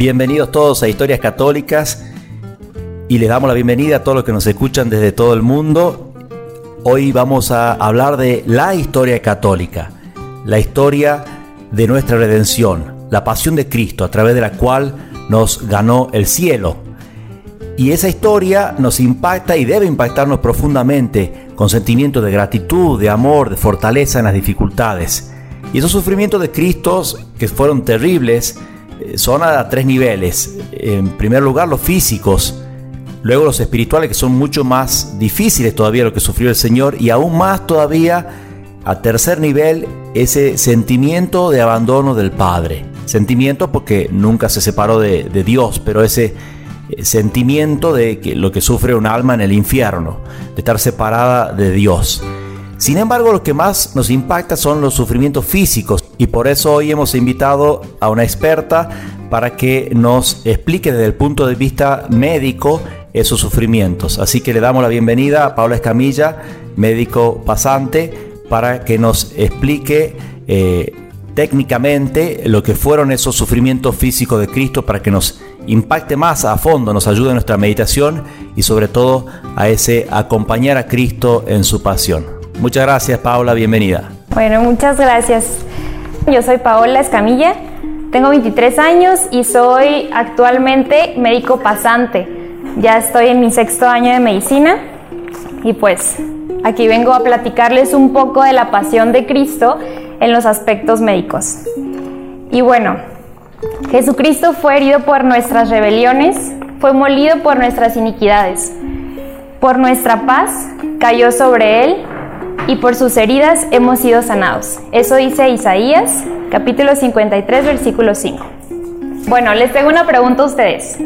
Bienvenidos todos a Historias Católicas y les damos la bienvenida a todos los que nos escuchan desde todo el mundo. Hoy vamos a hablar de la historia católica, la historia de nuestra redención, la pasión de Cristo a través de la cual nos ganó el cielo. Y esa historia nos impacta y debe impactarnos profundamente con sentimientos de gratitud, de amor, de fortaleza en las dificultades. Y esos sufrimientos de Cristo, que fueron terribles, son a tres niveles. En primer lugar, los físicos, luego los espirituales, que son mucho más difíciles todavía lo que sufrió el Señor, y aún más todavía, a tercer nivel, ese sentimiento de abandono del Padre. Sentimiento porque nunca se separó de, de Dios, pero ese eh, sentimiento de que lo que sufre un alma en el infierno, de estar separada de Dios. Sin embargo, lo que más nos impacta son los sufrimientos físicos y por eso hoy hemos invitado a una experta para que nos explique desde el punto de vista médico esos sufrimientos. Así que le damos la bienvenida a Paula Escamilla, médico pasante, para que nos explique eh, técnicamente lo que fueron esos sufrimientos físicos de Cristo para que nos impacte más a fondo, nos ayude en nuestra meditación y sobre todo a ese acompañar a Cristo en su pasión. Muchas gracias Paola, bienvenida. Bueno, muchas gracias. Yo soy Paola Escamilla, tengo 23 años y soy actualmente médico pasante. Ya estoy en mi sexto año de medicina y pues aquí vengo a platicarles un poco de la pasión de Cristo en los aspectos médicos. Y bueno, Jesucristo fue herido por nuestras rebeliones, fue molido por nuestras iniquidades. Por nuestra paz cayó sobre él y por sus heridas hemos sido sanados. Eso dice Isaías, capítulo 53, versículo 5. Bueno, les tengo una pregunta a ustedes.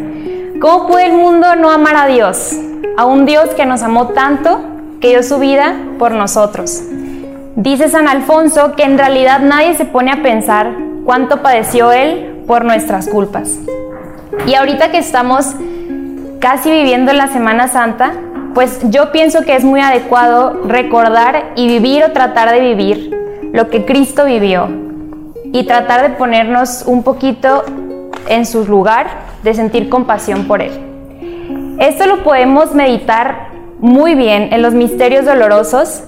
¿Cómo puede el mundo no amar a Dios? A un Dios que nos amó tanto que dio su vida por nosotros. Dice San Alfonso que en realidad nadie se pone a pensar cuánto padeció Él por nuestras culpas. Y ahorita que estamos casi viviendo la Semana Santa, pues yo pienso que es muy adecuado recordar y vivir o tratar de vivir lo que Cristo vivió y tratar de ponernos un poquito en su lugar, de sentir compasión por Él. Esto lo podemos meditar muy bien en los misterios dolorosos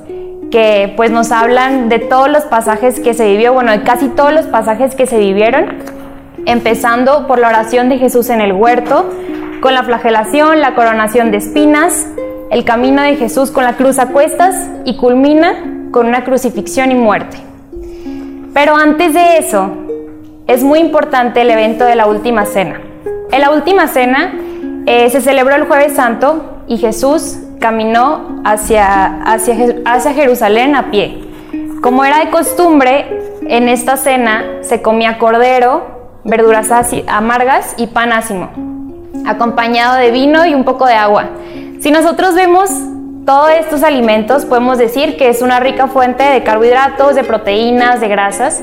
que pues nos hablan de todos los pasajes que se vivió, bueno, de casi todos los pasajes que se vivieron, empezando por la oración de Jesús en el huerto, con la flagelación, la coronación de espinas, el camino de Jesús con la cruz a cuestas y culmina con una crucifixión y muerte. Pero antes de eso, es muy importante el evento de la última cena. En la última cena eh, se celebró el jueves santo y Jesús caminó hacia, hacia, hacia Jerusalén a pie. Como era de costumbre, en esta cena se comía cordero, verduras amargas y pan ácimo, acompañado de vino y un poco de agua. Si nosotros vemos todos estos alimentos, podemos decir que es una rica fuente de carbohidratos, de proteínas, de grasas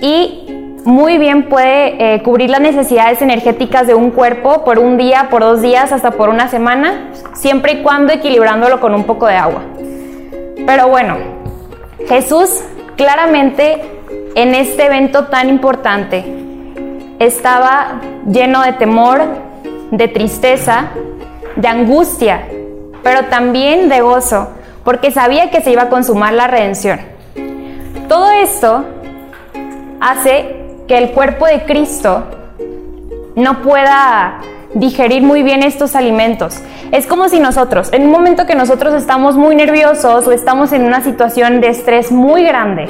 y muy bien puede eh, cubrir las necesidades energéticas de un cuerpo por un día, por dos días, hasta por una semana, siempre y cuando equilibrándolo con un poco de agua. Pero bueno, Jesús claramente en este evento tan importante estaba lleno de temor, de tristeza, de angustia, pero también de gozo, porque sabía que se iba a consumar la redención. Todo esto hace que el cuerpo de Cristo no pueda digerir muy bien estos alimentos. Es como si nosotros, en un momento que nosotros estamos muy nerviosos o estamos en una situación de estrés muy grande,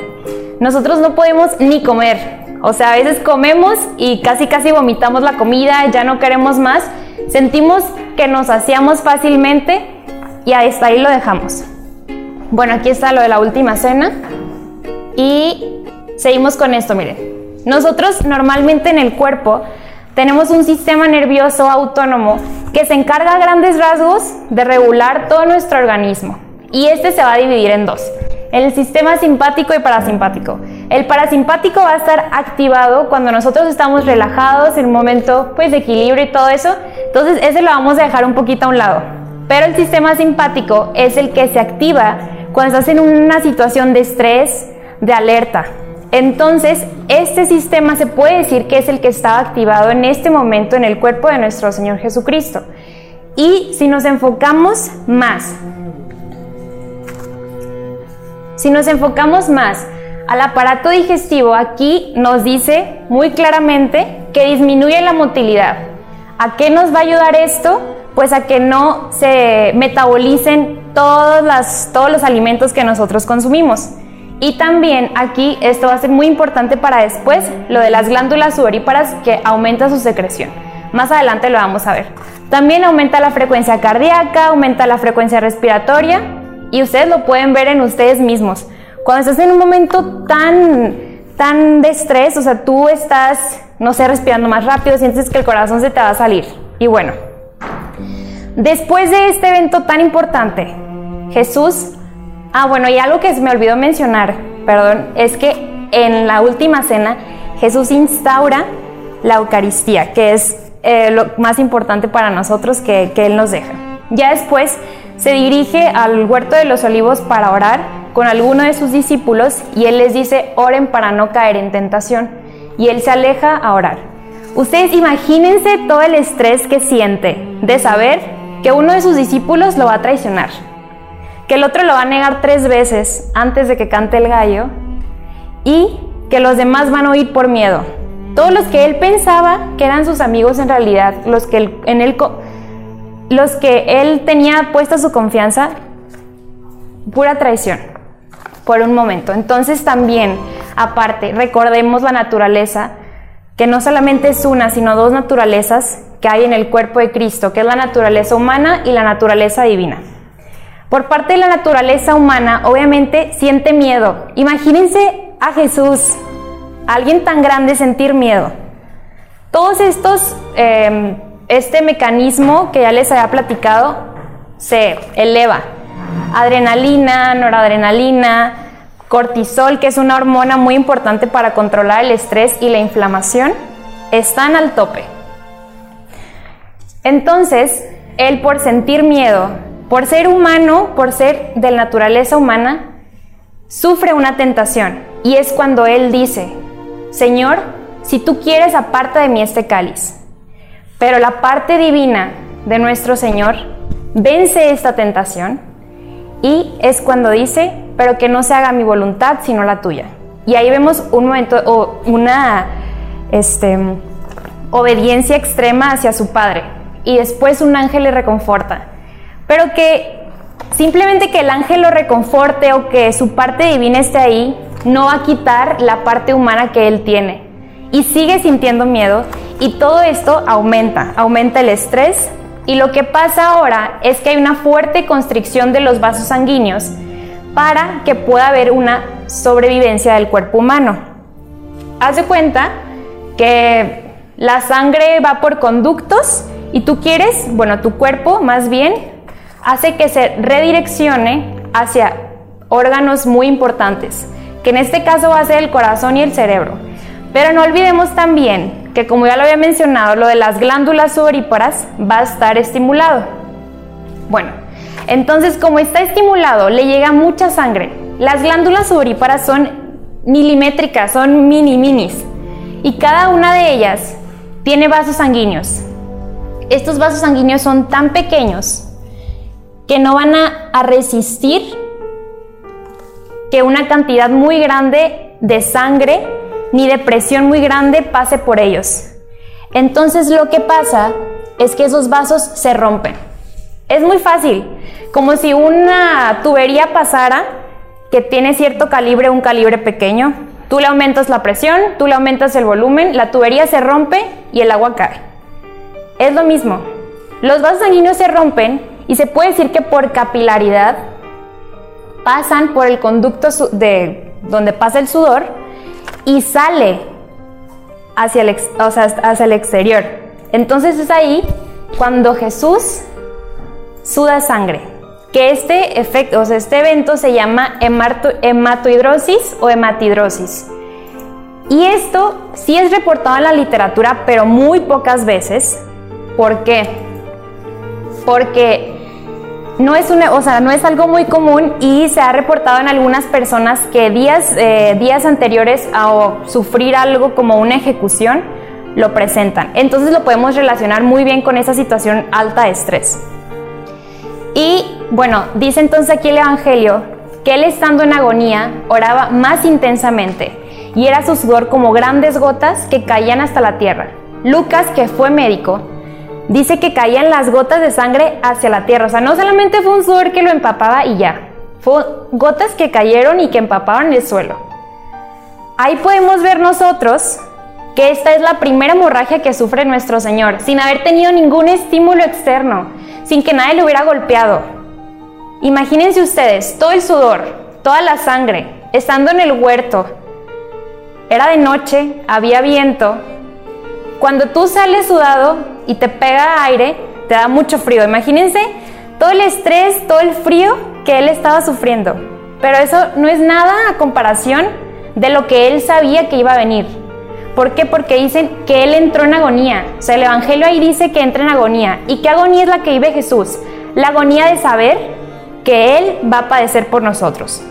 nosotros no podemos ni comer. O sea, a veces comemos y casi casi vomitamos la comida, ya no queremos más. Sentimos que nos hacíamos fácilmente y hasta ahí lo dejamos. Bueno, aquí está lo de la última cena y seguimos con esto, miren. Nosotros normalmente en el cuerpo tenemos un sistema nervioso autónomo que se encarga a grandes rasgos de regular todo nuestro organismo y este se va a dividir en dos el sistema simpático y parasimpático. El parasimpático va a estar activado cuando nosotros estamos relajados en un momento pues, de equilibrio y todo eso. Entonces ese lo vamos a dejar un poquito a un lado. Pero el sistema simpático es el que se activa cuando estás en una situación de estrés, de alerta. Entonces, este sistema se puede decir que es el que está activado en este momento en el cuerpo de nuestro Señor Jesucristo. Y si nos enfocamos más, si nos enfocamos más al aparato digestivo, aquí nos dice muy claramente que disminuye la motilidad. ¿A qué nos va a ayudar esto? Pues a que no se metabolicen todos, los alimentos que nosotros consumimos. Y también aquí esto va a ser muy importante para después, lo de las glándulas sudoríparas que aumenta su secreción. Más adelante lo vamos a ver. También aumenta la frecuencia cardíaca, aumenta la frecuencia respiratoria y ustedes lo pueden ver en ustedes mismos. Cuando estás en un momento tan, tan de estrés, o sea, tú estás, no sé, respirando más rápido, sientes que el corazón se te va a salir. Y bueno, después de este evento tan importante, Jesús, ah, bueno, y algo que se me olvidó mencionar, perdón, es que en la última cena Jesús instaura la Eucaristía, que es eh, lo más importante para nosotros que, que Él nos deja. Ya después se dirige al huerto de los olivos para orar con alguno de sus discípulos y él les dice, oren para no caer en tentación. Y él se aleja a orar. Ustedes imagínense todo el estrés que siente de saber que uno de sus discípulos lo va a traicionar, que el otro lo va a negar tres veces antes de que cante el gallo y que los demás van a oír por miedo. Todos los que él pensaba que eran sus amigos en realidad, los que él, en él, los que él tenía puesta su confianza, pura traición por un momento. Entonces también, aparte, recordemos la naturaleza, que no solamente es una, sino dos naturalezas que hay en el cuerpo de Cristo, que es la naturaleza humana y la naturaleza divina. Por parte de la naturaleza humana, obviamente siente miedo. Imagínense a Jesús, alguien tan grande sentir miedo. Todos estos, em, este mecanismo que ya les había platicado, se eleva adrenalina, noradrenalina, cortisol, que es una hormona muy importante para controlar el estrés y la inflamación, están al tope. Entonces, él por sentir miedo, por ser humano, por ser de naturaleza humana, sufre una tentación. Y es cuando él dice, Señor, si tú quieres, aparta de mí este cáliz. Pero la parte divina de nuestro Señor vence esta tentación y es cuando dice, pero que no se haga mi voluntad sino la tuya. Y ahí vemos un momento o una este, obediencia extrema hacia su padre. Y después un ángel le reconforta. Pero que simplemente que el ángel lo reconforte o que su parte divina esté ahí, no va a quitar la parte humana que él tiene. Y sigue sintiendo miedo y todo esto aumenta, aumenta el estrés, y lo que pasa ahora es que hay una fuerte constricción de los vasos sanguíneos para que pueda haber una sobrevivencia del cuerpo humano. Haz de cuenta que la sangre va por conductos y tú quieres, bueno, tu cuerpo más bien hace que se redireccione hacia órganos muy importantes, que en este caso va a ser el corazón y el cerebro. Pero no olvidemos también que como ya lo había mencionado, lo de las glándulas sudoríparas va a estar estimulado. Bueno, entonces como está estimulado, le llega mucha sangre. Las glándulas sudoríparas son milimétricas, son mini minis, y cada una de ellas tiene vasos sanguíneos. Estos vasos sanguíneos son tan pequeños que no van a, a resistir que una cantidad muy grande de sangre ni de presión muy grande pase por ellos. Entonces lo que pasa es que esos vasos se rompen. Es muy fácil, como si una tubería pasara que tiene cierto calibre, un calibre pequeño. Tú le aumentas la presión, tú le aumentas el volumen, la tubería se rompe y el agua cae. Es lo mismo. Los vasos sanguíneos se rompen y se puede decir que por capilaridad pasan por el conducto de donde pasa el sudor y sale hacia el, hacia el exterior. Entonces es ahí cuando Jesús suda sangre. Que este efecto, o sea, este evento se llama hematohidrosis o hematidrosis. Y esto sí es reportado en la literatura, pero muy pocas veces. ¿Por qué? Porque no es, una, o sea, no es algo muy común y se ha reportado en algunas personas que días, eh, días anteriores a sufrir algo como una ejecución lo presentan. Entonces lo podemos relacionar muy bien con esa situación alta de estrés. Y bueno, dice entonces aquí el Evangelio que él estando en agonía oraba más intensamente y era su sudor como grandes gotas que caían hasta la tierra. Lucas, que fue médico, dice que caían las gotas de sangre hacia la tierra. O sea, no solamente fue un sudor que lo empapaba y ya, fue gotas que cayeron y que empapaban el suelo. Ahí podemos ver nosotros que esta es la primera hemorragia que sufre nuestro Señor, sin haber tenido ningún estímulo externo, sin que nadie le hubiera golpeado. Imagínense ustedes, todo el sudor, toda la sangre, estando en el huerto. Era de noche, había viento, cuando tú sales sudado y te pega aire, te da mucho frío. Imagínense todo el estrés, todo el frío que él estaba sufriendo. Pero eso no es nada a comparación de lo que él sabía que iba a venir. ¿Por qué? Porque dicen que él entró en agonía. O sea, el Evangelio ahí dice que entra en agonía. ¿Y qué agonía es la que vive Jesús? La agonía de saber que Él va a padecer por nosotros.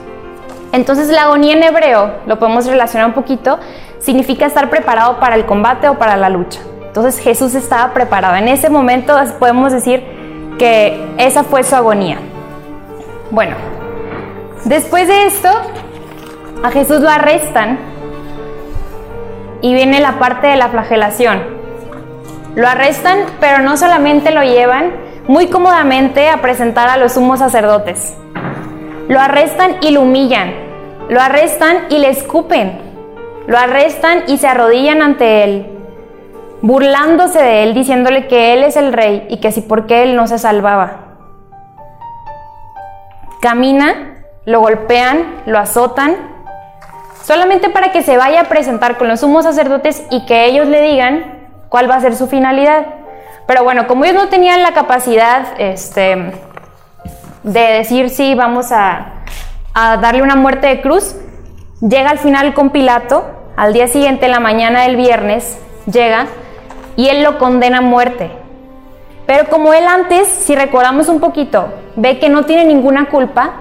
Entonces la agonía en hebreo, lo podemos relacionar un poquito, significa estar preparado para el combate o para la lucha. Entonces Jesús estaba preparado. En ese momento podemos decir que esa fue su agonía. Bueno, después de esto, a Jesús lo arrestan y viene la parte de la flagelación. Lo arrestan, pero no solamente lo llevan muy cómodamente a presentar a los sumos sacerdotes. Lo arrestan y lo humillan. Lo arrestan y le escupen. Lo arrestan y se arrodillan ante él, burlándose de él, diciéndole que él es el rey y que si porque él no se salvaba. Camina, lo golpean, lo azotan, solamente para que se vaya a presentar con los sumos sacerdotes y que ellos le digan cuál va a ser su finalidad. Pero bueno, como ellos no tenían la capacidad este, de decir sí, vamos a, a darle una muerte de cruz, Llega al final con Pilato, al día siguiente, en la mañana del viernes, llega y él lo condena a muerte. Pero como él antes, si recordamos un poquito, ve que no tiene ninguna culpa,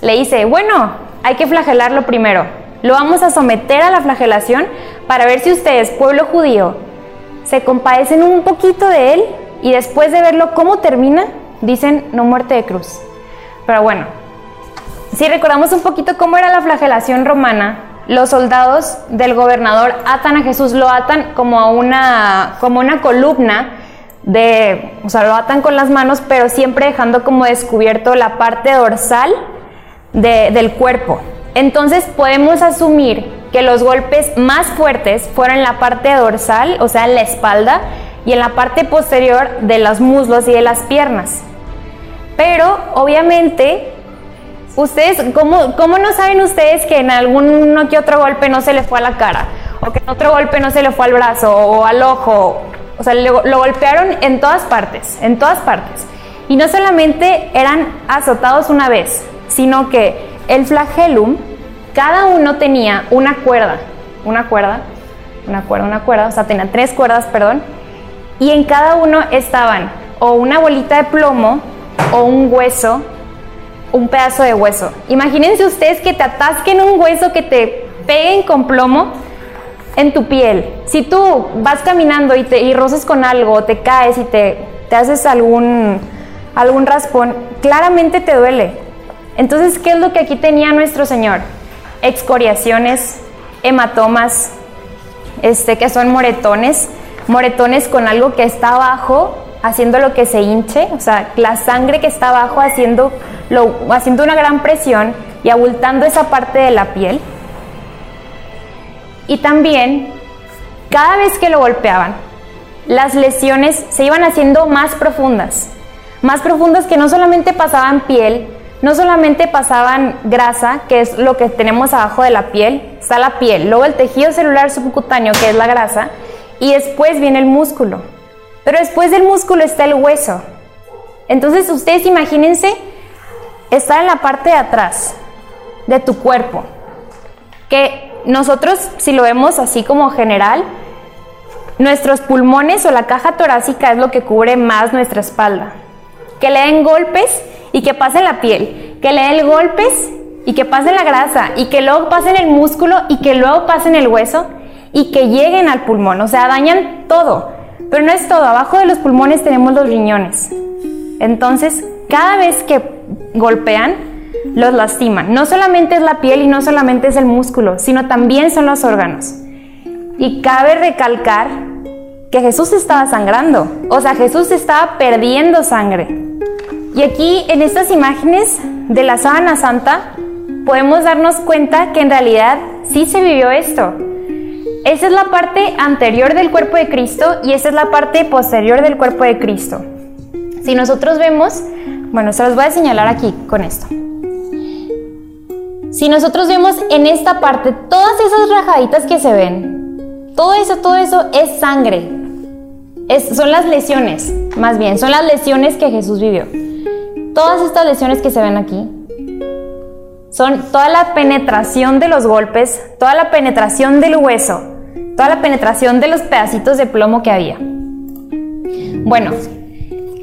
le dice, bueno, hay que flagelarlo primero. Lo vamos a someter a la flagelación para ver si ustedes, pueblo judío, se compadecen un poquito de él y después de verlo cómo termina, dicen no muerte de cruz. Pero bueno, si recordamos un poquito cómo era la flagelación romana, los soldados del gobernador atan a Jesús, lo atan como a una, como una columna de, o sea, lo atan con las manos, pero siempre dejando como descubierto la parte dorsal del cuerpo. Entonces podemos asumir que los golpes más fuertes fueron en la parte dorsal, o sea, en la espalda, y en la parte posterior de los muslos y de las piernas. Pero obviamente Ustedes, ¿cómo, ¿cómo no saben ustedes que en algún que otro golpe no se le fue a la cara? O que en otro golpe no se le fue al brazo o al ojo. O sea, lo, lo golpearon en todas partes, en todas partes. Y no solamente eran azotados una vez, sino que el flagellum, cada uno tenía una cuerda, una cuerda, una cuerda, una cuerda, o sea, tenía tres cuerdas, perdón, y en cada uno estaban o una bolita de plomo o un hueso un pedazo de hueso. Imagínense ustedes que te atasquen un hueso, que te peguen con plomo en tu piel. Si tú vas caminando y te y con algo, te caes y te, te haces algún, algún raspón, claramente te duele. Entonces, ¿qué es lo que aquí tenía nuestro Señor? Excoriaciones, hematomas, este, que son moretones, moretones con algo que está abajo haciendo lo que se hinche, o sea, la sangre que está abajo haciendo, lo, haciendo una gran presión y abultando esa parte de la piel. Y también, cada vez que lo golpeaban, las lesiones se iban haciendo más profundas, más profundas que no solamente pasaban piel, no solamente pasaban grasa, que es lo que tenemos abajo de la piel, está la piel, luego el tejido celular subcutáneo, que es la grasa, y después viene el músculo. Pero después del músculo está el hueso. Entonces ustedes imagínense estar en la parte de atrás de tu cuerpo. Que nosotros, si lo vemos así como general, nuestros pulmones o la caja torácica es lo que cubre más nuestra espalda. Que le den golpes y que pase en la piel, que le dé golpes y que pase en la grasa y que luego pase en el músculo y que luego pase en el hueso y que lleguen al pulmón, o sea, dañan todo. Pero no es todo, abajo de los pulmones tenemos los riñones. Entonces, cada vez que golpean, los lastiman. No solamente es la piel y no solamente es el músculo, sino también son los órganos. Y cabe recalcar que Jesús estaba sangrando, o sea, Jesús estaba perdiendo sangre. Y aquí en estas imágenes de la sábana santa podemos darnos cuenta que en realidad sí se vivió esto. Esa es la parte anterior del cuerpo de Cristo y esa es la parte posterior del cuerpo de Cristo. Si nosotros vemos, bueno, se los voy a señalar aquí con esto. Si nosotros vemos en esta parte todas esas rajaditas que se ven, todo eso, todo eso es sangre. Son las lesiones, más bien, son las lesiones que Jesús vivió. Todas estas lesiones que se ven aquí son toda la penetración de los golpes, toda la penetración del hueso, toda la penetración de los pedacitos de plomo que había. Bueno,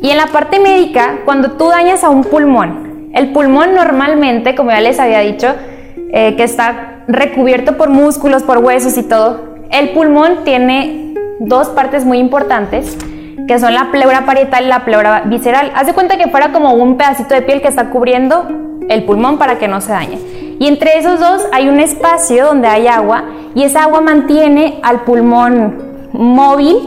y en la parte médica, cuando tú dañas a un pulmón, el pulmón normalmente, como ya les había dicho, eh, que está recubierto por músculos, por huesos y todo, el pulmón tiene dos partes muy importantes, que son la pleura parietal y la pleura visceral. Haz de cuenta que fuera como un pedacito de piel que está cubriendo el pulmón para que no se dañe. Y entre esos dos hay un espacio donde hay agua y esa agua mantiene al pulmón móvil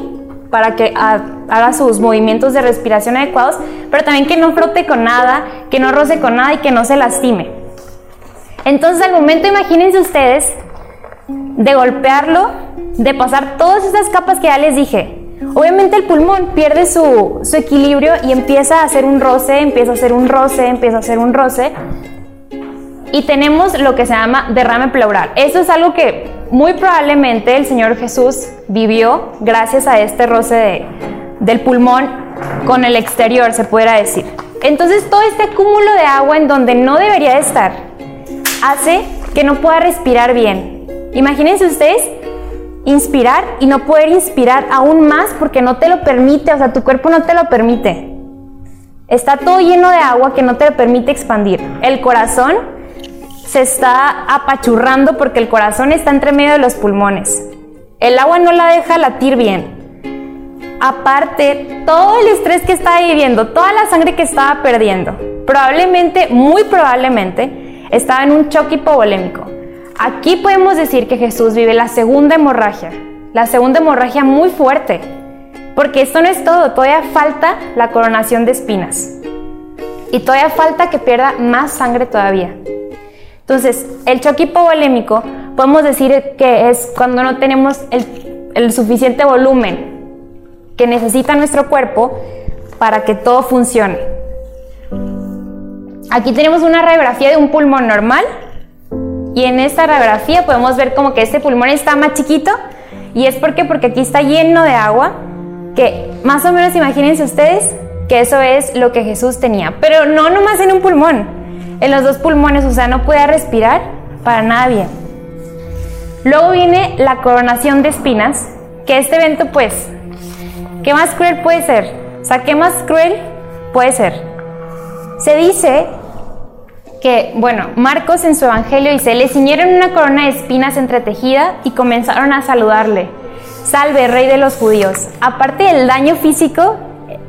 para que haga sus movimientos de respiración adecuados, pero también que no frote con nada, que no roce con nada y que no se lastime. Entonces al momento imagínense ustedes de golpearlo, de pasar todas esas capas que ya les dije. Obviamente el pulmón pierde su, equilibrio y empieza a hacer un roce, empieza a hacer un roce, empieza a hacer un roce. Y tenemos lo que se llama derrame pleural. Eso es algo que muy probablemente el Señor Jesús vivió gracias a este roce del pulmón con el exterior, se pudiera decir. Entonces todo este cúmulo de agua en donde no debería estar hace que no pueda respirar bien. Imagínense ustedes inspirar y no poder inspirar aún más porque no te lo permite, o sea, tu cuerpo no te lo permite. Está todo lleno de agua que no te permite expandir. El corazón se está apachurrando porque el corazón está entre medio de los pulmones. El agua no la deja latir bien. Aparte, todo el estrés que estaba viviendo, toda la sangre que estaba perdiendo, probablemente, muy probablemente, estaba en un choque hipovolémico. Aquí podemos decir que Jesús vive la segunda hemorragia, la segunda hemorragia muy fuerte, porque esto no es todo, todavía falta la coronación de espinas. Y todavía falta que pierda más sangre todavía. Entonces, el choque hipovolémico podemos decir que es cuando no tenemos el, suficiente volumen que necesita nuestro cuerpo para que todo funcione. Aquí tenemos una radiografía de un pulmón normal y en esta radiografía podemos ver como que este pulmón está más chiquito y es porque porque aquí está lleno de agua que más o menos imagínense ustedes que eso es lo que Jesús tenía, pero no nomás en un pulmón, en los dos pulmones, o sea, no podía respirar para nada bien. Luego viene la coronación de espinas, que este evento pues, ¿qué más cruel puede ser? O sea, ¿qué más cruel puede ser? Se dice que, bueno, Marcos en su evangelio dice, le ciñeron una corona de espinas entretejida y comenzaron a saludarle. Salve, rey de los judíos. Aparte del daño físico,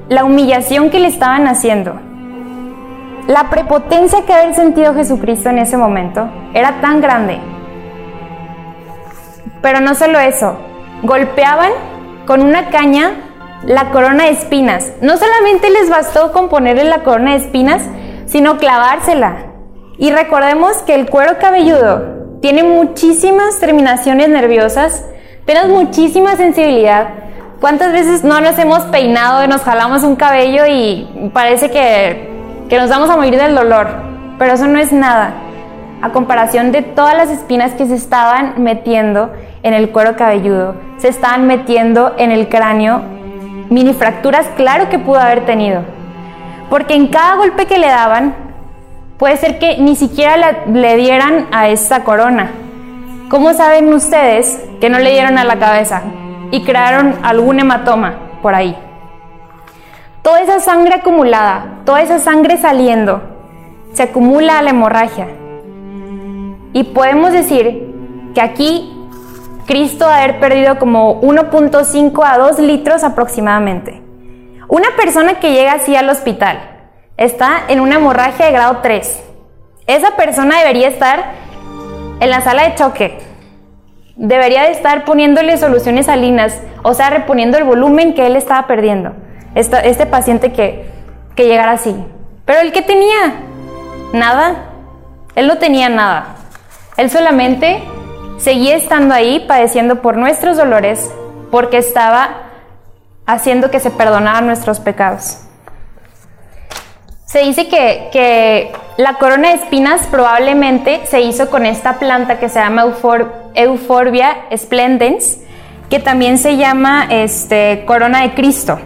la humillación que le estaban haciendo. La prepotencia que había sentido Jesucristo en ese momento era tan grande. Pero no solo eso, golpeaban con una caña la corona de espinas. No solamente les bastó con ponerle la corona de espinas, sino clavársela. Y recordemos que el cuero cabelludo tiene muchísimas terminaciones nerviosas, tenemos muchísima sensibilidad. ¿Cuántas veces no nos hemos peinado y nos jalamos un cabello y parece que que nos vamos a morir del dolor, pero eso no es nada a comparación de todas las espinas que se estaban metiendo en el cuero cabelludo, se estaban metiendo en el cráneo, mini fracturas, claro que pudo haber tenido, porque en cada golpe que le daban, puede ser que ni siquiera le, dieran a esa corona. ¿Cómo saben ustedes que no le dieron a la cabeza y crearon algún hematoma por ahí? toda esa sangre acumulada, toda esa sangre saliendo, se acumula a la hemorragia. Y podemos decir que aquí Cristo ha perdido como 1.5 a 2 litros aproximadamente. Una persona que llega así al hospital está en una hemorragia de grado 3. Esa persona debería estar en la sala de choque. Debería de estar poniéndole soluciones salinas, o sea, reponiendo el volumen que él estaba perdiendo. Este, paciente que, que llegara así. Pero el que tenía nada, él no tenía nada. Él solamente seguía estando ahí padeciendo por nuestros dolores porque estaba haciendo que se perdonaran nuestros pecados. Se dice que, la corona de espinas probablemente se hizo con esta planta que se llama Euphorbia splendens, que también se llama este, corona de Cristo.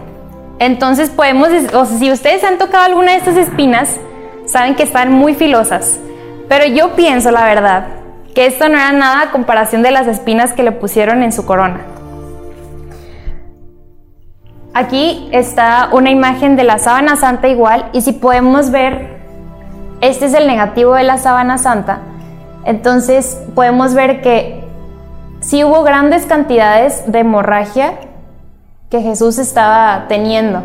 Entonces podemos, o si ustedes han tocado alguna de estas espinas, saben que están muy filosas. Pero yo pienso, la verdad, que esto no era nada a comparación de las espinas que le pusieron en su corona. Aquí está una imagen de la sábana santa igual y si podemos ver, este es el negativo de la sábana santa, entonces podemos ver que sí hubo grandes cantidades de hemorragia que Jesús estaba teniendo.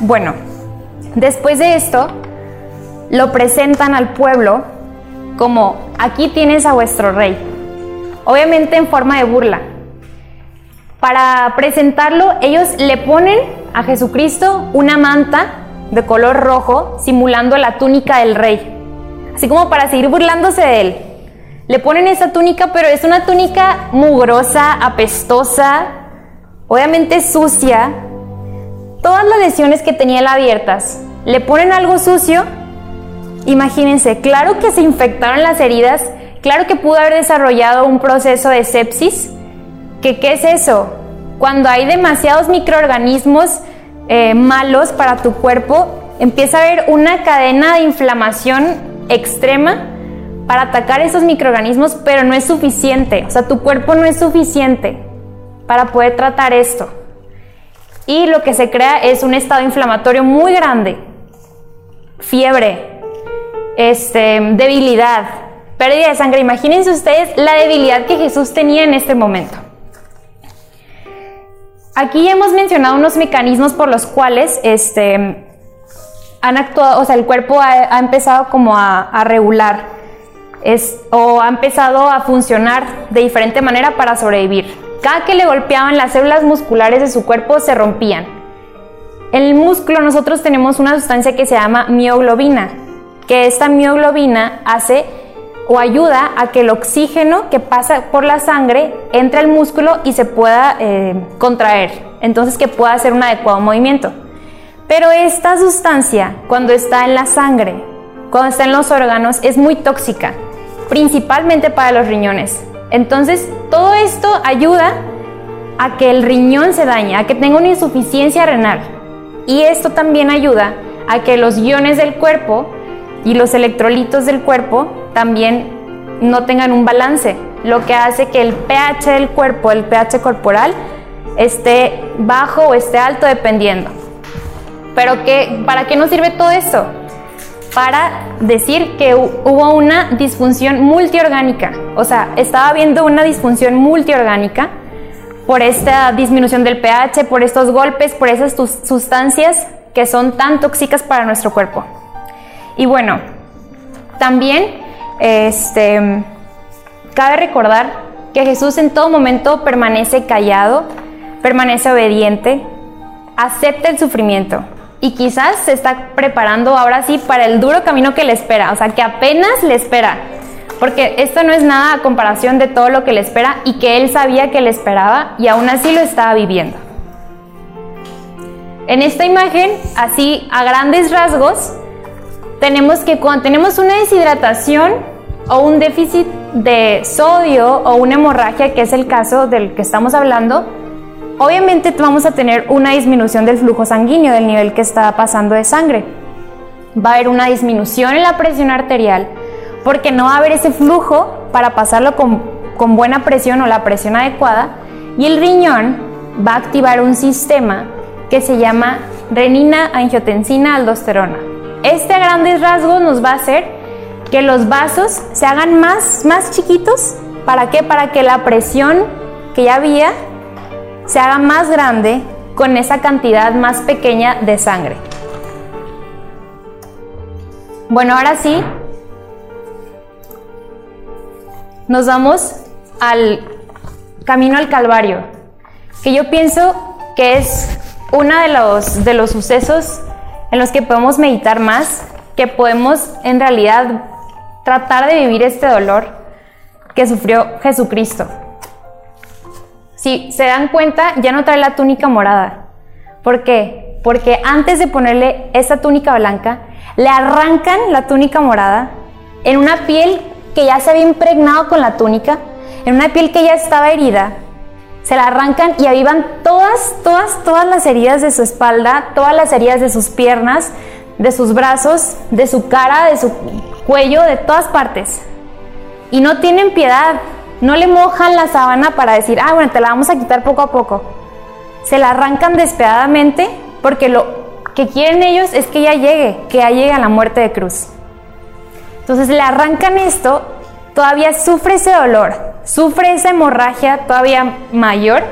Bueno, después de esto, lo presentan al pueblo como aquí tienes a vuestro rey, obviamente en forma de burla. Para presentarlo, ellos le ponen a Jesucristo una manta de color rojo simulando la túnica del rey, así como para seguir burlándose de él. Le ponen esa túnica, pero es una túnica mugrosa, apestosa, obviamente sucia. Todas las lesiones que tenía él abiertas, le ponen algo sucio. Imagínense, claro que se infectaron las heridas, claro que pudo haber desarrollado un proceso de sepsis, ¿Qué, ¿Qué es eso? Cuando hay demasiados microorganismos eh, malos para tu cuerpo, empieza a haber una cadena de inflamación extrema para atacar esos microorganismos, pero no es suficiente. O sea, tu cuerpo no es suficiente para poder tratar esto. Y lo que se crea es un estado inflamatorio muy grande. Fiebre, este, debilidad, pérdida de sangre. Imagínense ustedes la debilidad que Jesús tenía en este momento. Aquí hemos mencionado unos mecanismos por los cuales este, han actuado, o sea, el cuerpo ha, empezado como a, regular o ha empezado a funcionar de diferente manera para sobrevivir. Cada que le golpeaban las células musculares de su cuerpo se rompían. En el músculo nosotros tenemos una sustancia que se llama mioglobina, que esta mioglobina hace o ayuda a que el oxígeno que pasa por la sangre entre al músculo y se pueda eh, contraer, entonces que pueda hacer un adecuado movimiento. Pero esta sustancia, cuando está en la sangre, cuando está en los órganos, es muy tóxica, principalmente para los riñones. Entonces, todo esto ayuda a que el riñón se dañe, a que tenga una insuficiencia renal. Y esto también ayuda a que los iones del cuerpo y los electrolitos del cuerpo también no tengan un balance, lo que hace que el pH del cuerpo, el pH corporal, esté bajo o esté alto dependiendo. Pero ¿para qué nos sirve todo esto? Para decir que hubo una disfunción multiorgánica, o sea, estaba habiendo una disfunción multiorgánica por esta disminución del pH, por estos golpes, por esas sustancias que son tan tóxicas para nuestro cuerpo. Y bueno, también este, cabe recordar que Jesús en todo momento permanece callado, permanece obediente, acepta el sufrimiento y quizás se está preparando ahora sí para el duro camino que le espera, o sea, que apenas le espera, porque esto no es nada a comparación de todo lo que le espera y que él sabía que le esperaba y aún así lo estaba viviendo. En esta imagen, así a grandes rasgos, tenemos que cuando tenemos una deshidratación o un déficit de sodio o una hemorragia, que es el caso del que estamos hablando, obviamente vamos a tener una disminución del flujo sanguíneo, del nivel que está pasando de sangre. Va a haber una disminución en la presión arterial porque no va a haber ese flujo para pasarlo con, con buena presión o la presión adecuada y el riñón va a activar un sistema que se llama renina, angiotensina, aldosterona. Este a grandes rasgos nos va a hacer que los vasos se hagan más, más chiquitos. ¿Para qué? Para que la presión que ya había se haga más grande con esa cantidad más pequeña de sangre. Bueno, ahora sí, nos vamos al camino al Calvario, que yo pienso que es uno de los, de los sucesos en los que podemos meditar más, que podemos en realidad tratar de vivir este dolor que sufrió Jesucristo. Si se dan cuenta, ya no trae la túnica morada. ¿Por qué? Porque antes de ponerle esta túnica blanca, le arrancan la túnica morada en una piel que ya se había impregnado con la túnica, en una piel que ya estaba herida. Se la arrancan y avivan todas, todas, todas las heridas de su espalda, todas las heridas de sus piernas, de sus brazos, de su cara, de su cuello, de todas partes. Y no tienen piedad, no le mojan la sábana para decir, ah, bueno, te la vamos a quitar poco a poco. Se la arrancan despiadadamente porque lo que quieren ellos es que ya llegue, que ya llegue a la muerte de cruz. Entonces le arrancan esto, todavía sufre ese dolor, sufre esa hemorragia todavía mayor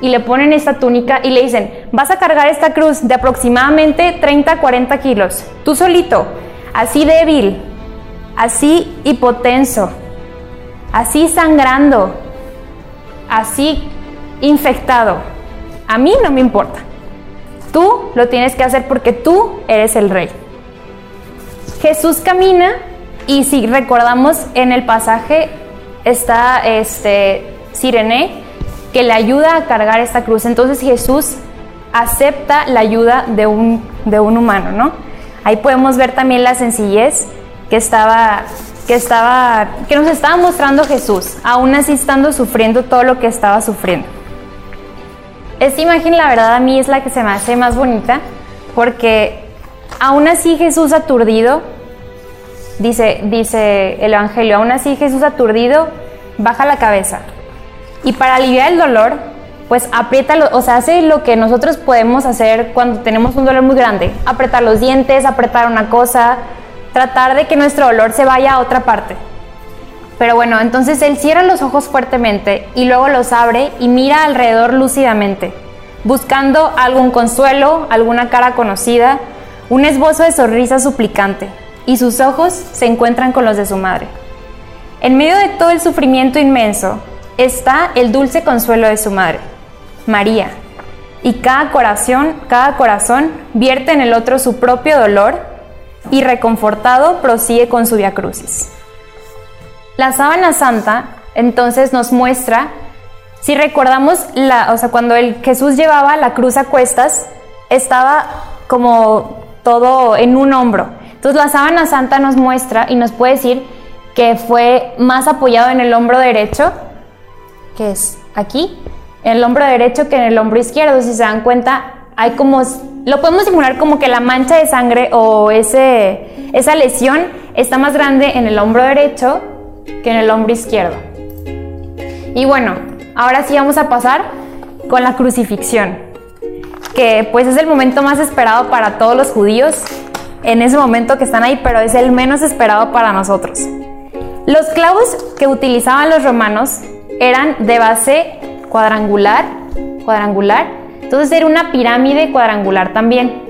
y le ponen esta túnica y le dicen, vas a cargar esta cruz de aproximadamente 30 40 kilos, tú solito, así débil, así hipotenso, así sangrando, así infectado. A mí no me importa. Tú lo tienes que hacer porque tú eres el rey. Jesús camina y si recordamos en el pasaje está este Sirene que le ayuda a cargar esta cruz. Entonces Jesús acepta la ayuda de un, de un humano, ¿no? Ahí podemos ver también la sencillez que estaba, que estaba, que nos estaba mostrando Jesús, aún así estando sufriendo todo lo que estaba sufriendo. Esta imagen, la verdad, a mí es la que se me hace más bonita, porque aún así Jesús aturdido, dice, dice el Evangelio, aún así Jesús aturdido, baja la cabeza. Y para aliviar el dolor, pues aprieta, o sea, hace lo que nosotros podemos hacer cuando tenemos un dolor muy grande, apretar los dientes, apretar una cosa, tratar de que nuestro dolor se vaya a otra parte. Pero bueno, entonces él cierra los ojos fuertemente y luego los abre y mira alrededor lúcidamente, buscando algún consuelo, alguna cara conocida, un esbozo de sonrisa suplicante, y sus ojos se encuentran con los de su madre. En medio de todo el sufrimiento inmenso está el dulce consuelo de su madre, María, y cada corazón, cada corazón vierte en el otro su propio dolor y reconfortado prosigue con su via crucis. La sábana santa entonces nos muestra, si recordamos, la, o sea, cuando el Jesús llevaba la cruz a cuestas, estaba como todo en un hombro. Entonces la sábana santa nos muestra y nos puede decir que fue más apoyado en el hombro derecho, que es aquí, en el hombro derecho que en el hombro izquierdo. Si se dan cuenta, hay como, lo podemos simular como que la mancha de sangre o ese, esa lesión está más grande en el hombro derecho que en el hombro izquierdo. Y bueno, ahora sí vamos a pasar con la crucifixión, que pues es el momento más esperado para todos los judíos en ese momento que están ahí, pero es el menos esperado para nosotros. Los clavos que utilizaban los romanos eran de base cuadrangular, cuadrangular, entonces era una pirámide cuadrangular también.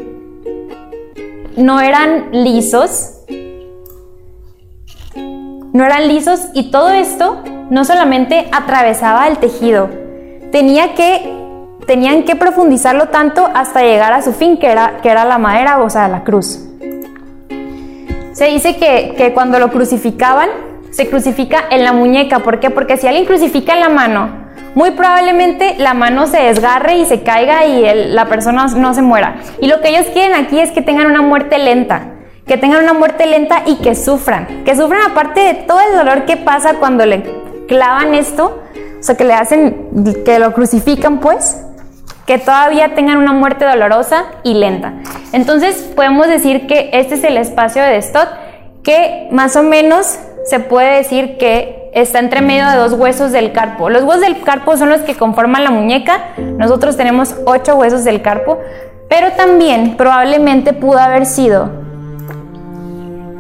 No eran lisos, no eran lisos y todo esto no solamente atravesaba el tejido, tenía que, tenían que profundizarlo tanto hasta llegar a su fin, que era, que era la madera, o sea, la cruz. Se dice que, que cuando lo crucificaban, se crucifica en la muñeca. ¿Por qué? Porque si alguien crucifica en la mano, muy probablemente la mano se desgarre y se caiga y la persona no se muera. Y lo que ellos quieren aquí es que tengan una muerte lenta que tengan una muerte lenta y que sufran, que sufran aparte de todo el dolor que pasa cuando le clavan esto, o sea, que le hacen, que lo crucifican pues, que todavía tengan una muerte dolorosa y lenta. Entonces podemos decir que este es el espacio de Stott, que más o menos se puede decir que está entre medio de dos huesos del carpo. Los huesos del carpo son los que conforman la muñeca, nosotros tenemos ocho huesos del carpo, Pero también probablemente pudo haber sido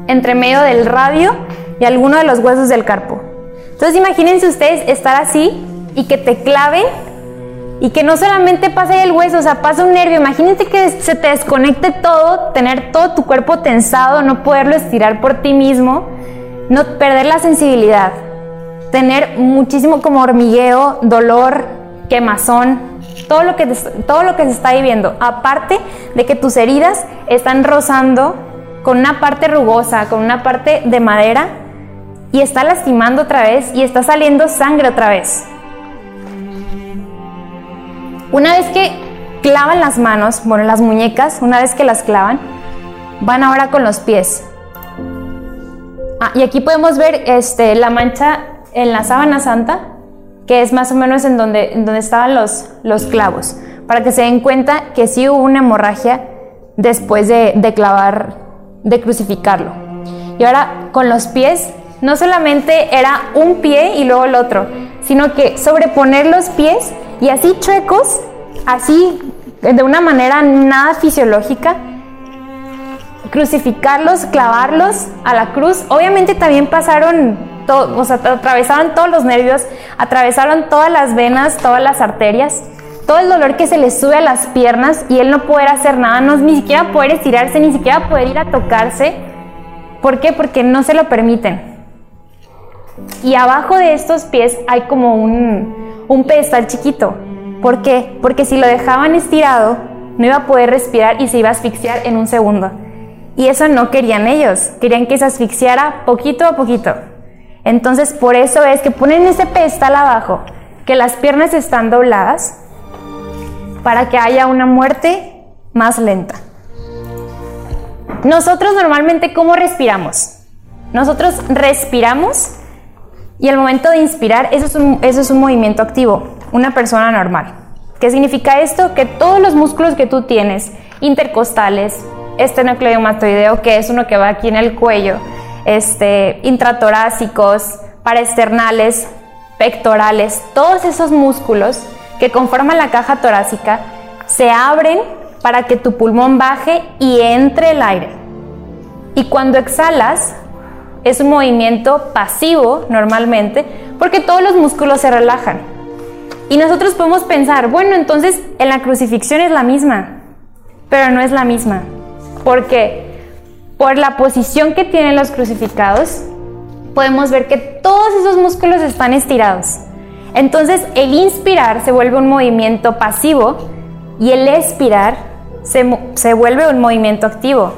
entre medio del radio y alguno de los huesos del carpo. Entonces imagínense ustedes estar así y que te claven y que no solamente pase el hueso, o sea, pasa un nervio. Imagínate que se te desconecte todo, tener todo tu cuerpo tensado, no poderlo estirar por ti mismo, no perder la sensibilidad, tener muchísimo como hormigueo, dolor, quemazón, todo lo que, todo lo que se está viviendo. Aparte de que tus heridas están rozando con una parte rugosa, con una parte de madera y está lastimando otra vez y está saliendo sangre otra vez. Una vez que clavan las manos, bueno, las muñecas, una vez que las clavan, van ahora con los pies. Ah, y aquí podemos ver este, la mancha en la sábana santa, que es más o menos en donde, donde estaban los, los clavos, para que se den cuenta que sí hubo una hemorragia después de, de clavar, de crucificarlo. Y ahora con los pies, no solamente era un pie y luego el otro, sino que sobreponer los pies y así chuecos, así de una manera nada fisiológica, crucificarlos, clavarlos a la cruz. Obviamente también pasaron, o sea, atravesaron todos los nervios, atravesaron todas las venas, todas las arterias, todo el dolor que se le sube a las piernas y él no poder hacer nada, no, ni siquiera poder estirarse, ni siquiera poder ir a tocarse. ¿Por qué? Porque no se lo permiten. Y abajo de estos pies hay como un, un pedestal chiquito. ¿Por qué? Porque si lo dejaban estirado, no iba a poder respirar y se iba a asfixiar en un segundo. Y eso no querían ellos, querían que se asfixiara poquito a poquito. Entonces por eso es que ponen ese pedestal abajo, que las piernas están dobladas, para que haya una muerte más lenta. Nosotros normalmente, ¿cómo respiramos? Nosotros respiramos y al momento de inspirar, eso es, un, eso es un movimiento activo, una persona normal. ¿Qué significa esto? Que todos los músculos que tú tienes, intercostales, este matoideo, que es uno que va aquí en el cuello, este, intratorácicos, paraesternales, pectorales, todos esos músculos que conforman la caja torácica se abren para que tu pulmón baje y entre el aire. Y cuando exhalas, es un movimiento pasivo normalmente porque todos los músculos se relajan. Y nosotros podemos pensar, bueno, entonces en la crucifixión es la misma, pero no es la misma. Porque por la posición que tienen los crucificados, podemos ver que todos esos músculos están estirados. Entonces el inspirar se vuelve un movimiento pasivo y el expirar se, se vuelve un movimiento activo.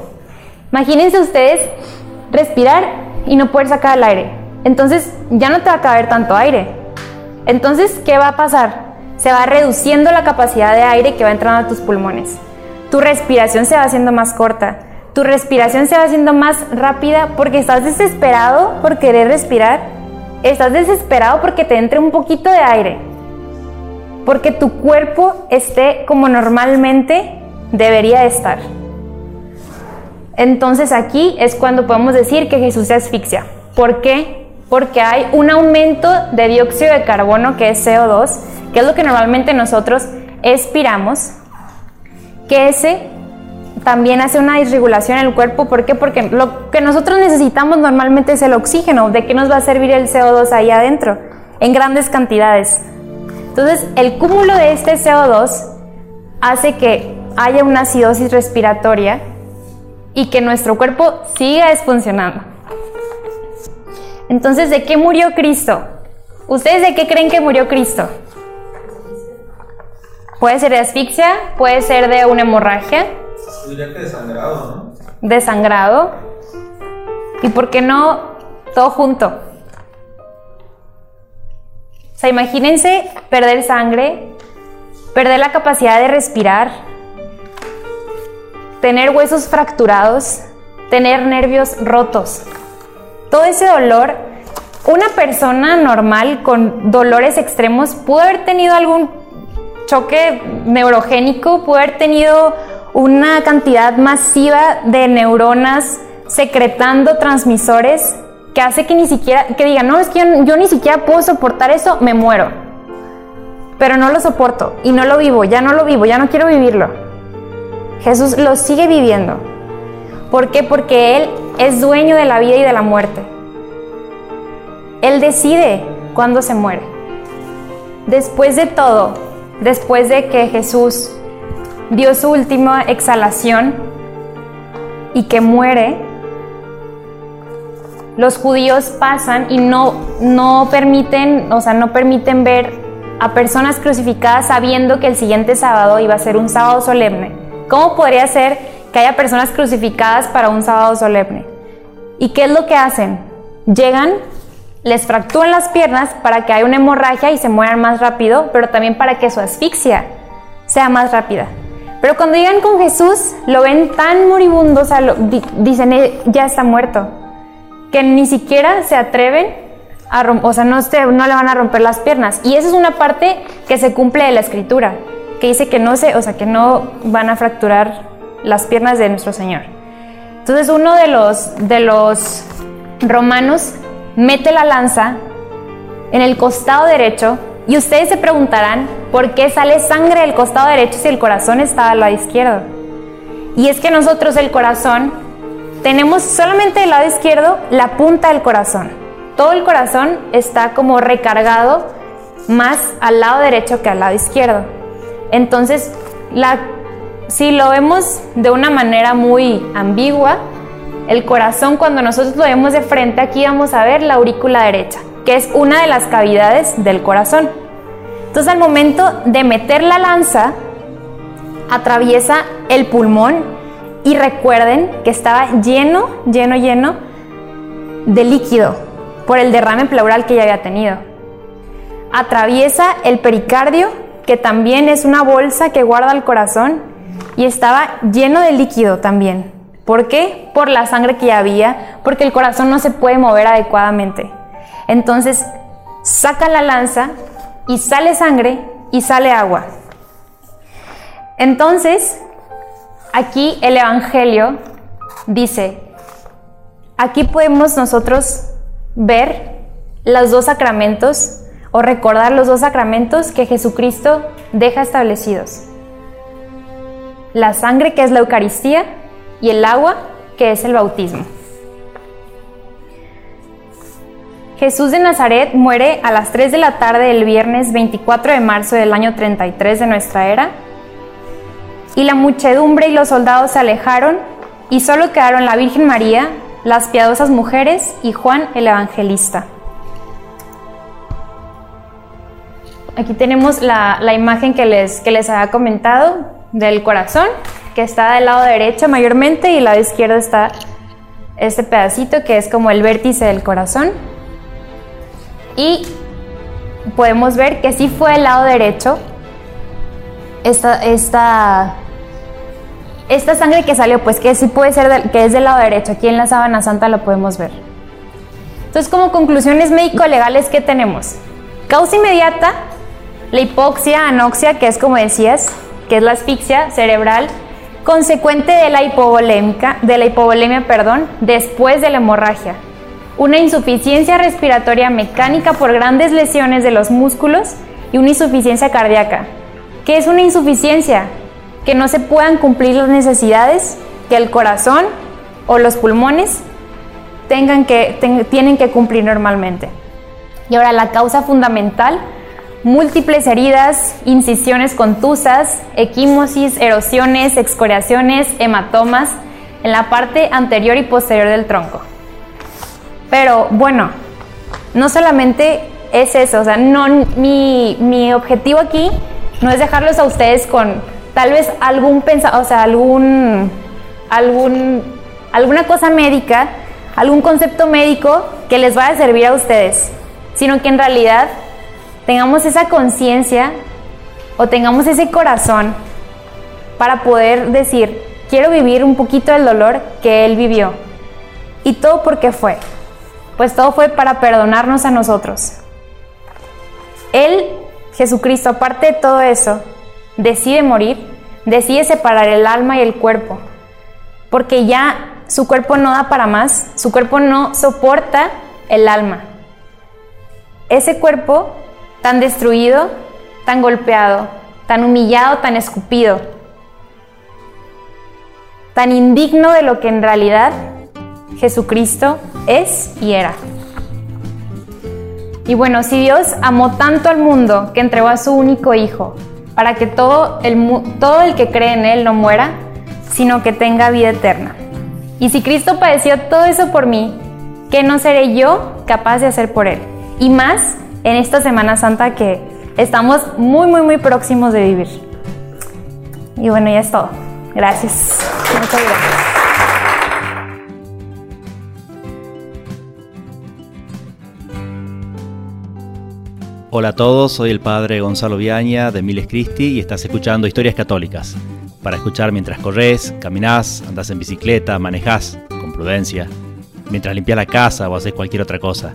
Imagínense ustedes respirar y no poder sacar el aire. Entonces ya no te va a caber tanto aire. Entonces, ¿qué va a pasar? Se va reduciendo la capacidad de aire que va entrando a tus pulmones. Tu respiración se va haciendo más corta. Tu respiración se va haciendo más rápida porque estás desesperado por querer respirar. Estás desesperado porque te entre un poquito de aire. Porque tu cuerpo esté como normalmente debería estar. Entonces aquí es cuando podemos decir que Jesús se asfixia. ¿Por qué? Porque hay un aumento de dióxido de carbono, que es CO2, que es lo que normalmente nosotros expiramos, que ese también hace una disregulación en el cuerpo. ¿Por qué? Porque lo que nosotros necesitamos normalmente es el oxígeno. ¿De qué nos va a servir el CO2 ahí adentro? En grandes cantidades. Entonces, el cúmulo de este CO2 hace que haya una acidosis respiratoria y que nuestro cuerpo siga desfuncionando. Entonces, ¿de qué murió Cristo? ¿Ustedes de qué creen que murió Cristo? Puede ser de asfixia, puede ser de una hemorragia. diría que desangrado, ¿no? Desangrado. ¿Y por qué no todo junto? O sea, imagínense perder sangre, perder la capacidad de respirar, tener huesos fracturados, tener nervios rotos. Todo ese dolor, una persona normal con dolores extremos pudo haber tenido algún choque neurogénico, pudo haber tenido una cantidad masiva de neuronas secretando transmisores que hace que ni siquiera, que diga, no, es que yo, yo ni siquiera puedo soportar eso, me muero. Pero no lo soporto y no lo vivo, ya no lo vivo, ya no quiero vivirlo. Jesús lo sigue viviendo. ¿Por qué? Porque Él es dueño de la vida y de la muerte. Él decide cuándo se muere. Después de todo, después de que Jesús dio su última exhalación y que muere, los judíos pasan y no, no permiten, o sea, no permiten ver a personas crucificadas sabiendo que el siguiente sábado iba a ser un sábado solemne. ¿Cómo podría ser que haya personas crucificadas para un sábado solemne? ¿Y qué es lo que hacen? Llegan, les fracturan las piernas para que haya una hemorragia y se mueran más rápido, pero también para que su asfixia sea más rápida. Pero cuando llegan con Jesús, lo ven tan moribundo, o sea, dicen, eh, ya está muerto que ni siquiera se atreven a o sea, no, no le van a romper las piernas. Y esa es una parte que se cumple de la escritura, que dice que no se, o sea, que no van a fracturar las piernas de nuestro Señor. Entonces uno de los, de los romanos mete la lanza en el costado derecho y ustedes se preguntarán por qué sale sangre del costado derecho si el corazón está al lado izquierdo. Y es que nosotros el corazón tenemos solamente del lado izquierdo la punta del corazón. Todo el corazón está como recargado más al lado derecho que al lado izquierdo. Entonces, si lo vemos de una manera muy ambigua, el corazón cuando nosotros lo vemos de frente aquí vamos a ver la aurícula derecha, que es una de las cavidades del corazón. Entonces al momento de meter la lanza, atraviesa el pulmón y recuerden que estaba lleno, lleno, lleno de líquido por el derrame pleural que ya había tenido. Atraviesa el pericardio, que también es una bolsa que guarda el corazón, y estaba lleno de líquido también. ¿Por qué? Por la sangre que había, porque el corazón no se puede mover adecuadamente. Entonces, saca la lanza y sale sangre y sale agua. Entonces, Aquí el Evangelio dice, aquí podemos nosotros ver los dos sacramentos o recordar los dos sacramentos que Jesucristo deja establecidos. La sangre que es la Eucaristía y el agua que es el bautismo. Jesús de Nazaret muere a las 3 de la tarde del viernes 24 de marzo del año 33 de nuestra era y la muchedumbre y los soldados se alejaron, y solo quedaron la Virgen María, las piadosas mujeres y Juan el Evangelista. Aquí tenemos la, imagen que les, que les había comentado del corazón, que está del lado derecho mayormente y el lado izquierdo está este pedacito que es como el vértice del corazón. Y podemos ver que sí fue el lado derecho esta, esta esta sangre que salió, pues que sí puede ser que es del lado derecho, aquí en la sábana santa lo podemos ver. Entonces, como conclusiones médico-legales, ¿qué tenemos? Causa inmediata, la hipoxia, anoxia, que es como decías, que es la asfixia cerebral, consecuente de la hipovolémica, de la hipovolemia, perdón, después de la hemorragia. Una insuficiencia respiratoria mecánica por grandes lesiones de los músculos y una insuficiencia cardíaca. ¿Qué es una insuficiencia? que no se puedan cumplir las necesidades que el corazón o los pulmones tengan que, tienen que cumplir normalmente. Y ahora la causa fundamental, múltiples heridas, incisiones contusas, equimosis, erosiones, excoriaciones, hematomas en la parte anterior y posterior del tronco. Pero bueno, no solamente es eso, o sea, no, mi, mi objetivo aquí no es dejarlos a ustedes con tal vez algún o sea, algún, algún, alguna cosa médica, algún concepto médico que les vaya a servir a ustedes, sino que en realidad tengamos esa conciencia o tengamos ese corazón para poder decir, quiero vivir un poquito del dolor que Él vivió. ¿Y todo por qué fue? Pues todo fue para perdonarnos a nosotros. Él, Jesucristo, aparte de todo eso, decide morir, decide separar el alma y el cuerpo, porque ya su cuerpo no da para más, su cuerpo no soporta el alma. Ese cuerpo tan destruido, tan golpeado, tan humillado, tan escupido, tan indigno de lo que en realidad Jesucristo es y era. Y bueno, si Dios amó tanto al mundo que entregó a su único Hijo, para que todo el, todo el que cree en Él no muera, sino que tenga vida eterna. Y si Cristo padeció todo eso por mí, ¿qué no seré yo capaz de hacer por Él? Y más en esta Semana Santa que estamos muy, muy, muy próximos de vivir. Y bueno, ya es todo. Gracias. Muchas gracias. Hola a todos, soy el padre Gonzalo Viaña de Miles Cristi y estás escuchando Historias Católicas. Para escuchar mientras corres, caminás, andás en bicicleta, manejás, con prudencia, mientras limpias la casa o haces cualquier otra cosa.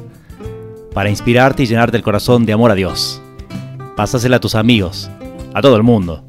Para inspirarte y llenarte el corazón de amor a Dios. Pásasela a tus amigos, a todo el mundo